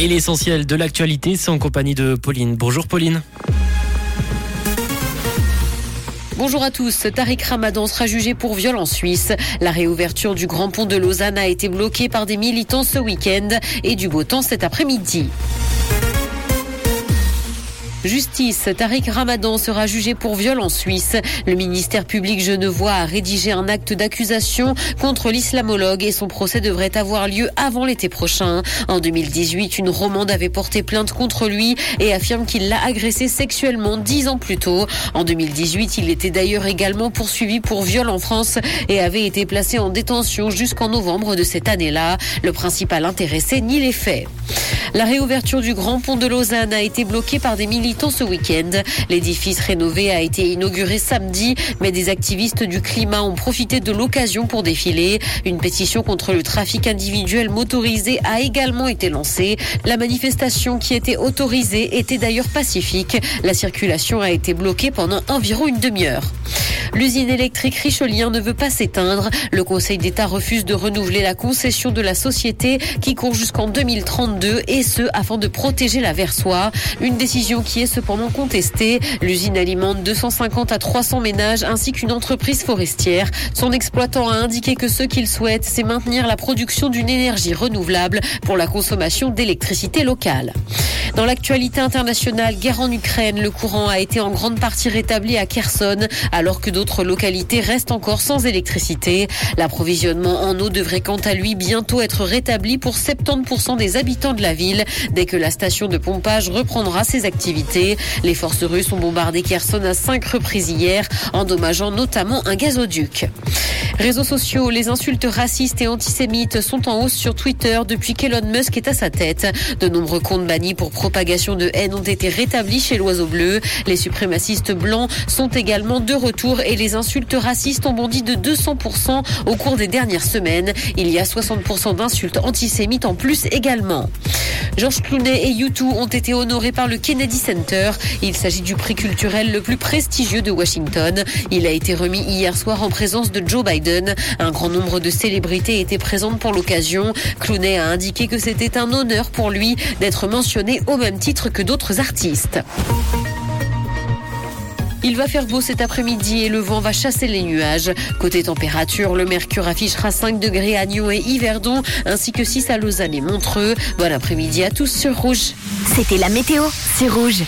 Et l'essentiel de l'actualité, c'est en compagnie de Pauline. Bonjour Pauline. Bonjour à tous. Tariq Ramadan sera jugé pour viol en Suisse. La réouverture du Grand Pont de Lausanne a été bloquée par des militants ce week-end et du beau temps cet après-midi. Justice, Tariq Ramadan sera jugé pour viol en Suisse. Le ministère public genevois a rédigé un acte d'accusation contre l'islamologue et son procès devrait avoir lieu avant l'été prochain. En 2018, une romande avait porté plainte contre lui et affirme qu'il l'a agressé sexuellement dix ans plus tôt. En 2018, il était d'ailleurs également poursuivi pour viol en France et avait été placé en détention jusqu'en novembre de cette année-là. Le principal intéressé nie les faits. La réouverture du Grand Pont de Lausanne a été bloquée par des ce week-end. L'édifice rénové a été inauguré samedi, mais des activistes du climat ont profité de l'occasion pour défiler. Une pétition contre le trafic individuel motorisé a également été lancée. La manifestation qui était autorisée était d'ailleurs pacifique. La circulation a été bloquée pendant environ une demi-heure. L'usine électrique Richelien ne veut pas s'éteindre. Le Conseil d'État refuse de renouveler la concession de la société qui court jusqu'en 2032 et ce afin de protéger la Versoix. Une décision qui est cependant contestée. L'usine alimente 250 à 300 ménages ainsi qu'une entreprise forestière. Son exploitant a indiqué que ce qu'il souhaite, c'est maintenir la production d'une énergie renouvelable pour la consommation d'électricité locale. Dans l'actualité internationale, guerre en Ukraine, le courant a été en grande partie rétabli à Kherson, alors que d'autres localités restent encore sans électricité. L'approvisionnement en eau devrait quant à lui bientôt être rétabli pour 70% des habitants de la ville, dès que la station de pompage reprendra ses activités. Les forces russes ont bombardé Kherson à cinq reprises hier, endommageant notamment un gazoduc. Réseaux sociaux, les insultes racistes et antisémites sont en hausse sur Twitter depuis qu'Elon Musk est à sa tête. De nombreux comptes bannis pour propagation de haine ont été rétablis chez l'Oiseau Bleu. Les suprémacistes blancs sont également de retour et les insultes racistes ont bondi de 200% au cours des dernières semaines. Il y a 60% d'insultes antisémites en plus également. Georges Clooney et U2 ont été honorés par le Kennedy Center. Il s'agit du prix culturel le plus prestigieux de Washington. Il a été remis hier soir en présence de Joe Biden. Un grand nombre de célébrités étaient présentes pour l'occasion. Clooney a indiqué que c'était un honneur pour lui d'être mentionné au même titre que d'autres artistes. Il va faire beau cet après-midi et le vent va chasser les nuages. Côté température, le mercure affichera 5 degrés à Nyon et Yverdon, ainsi que 6 à Lausanne et Montreux. Bon après-midi à tous sur Rouge. C'était la météo, c'est Rouge.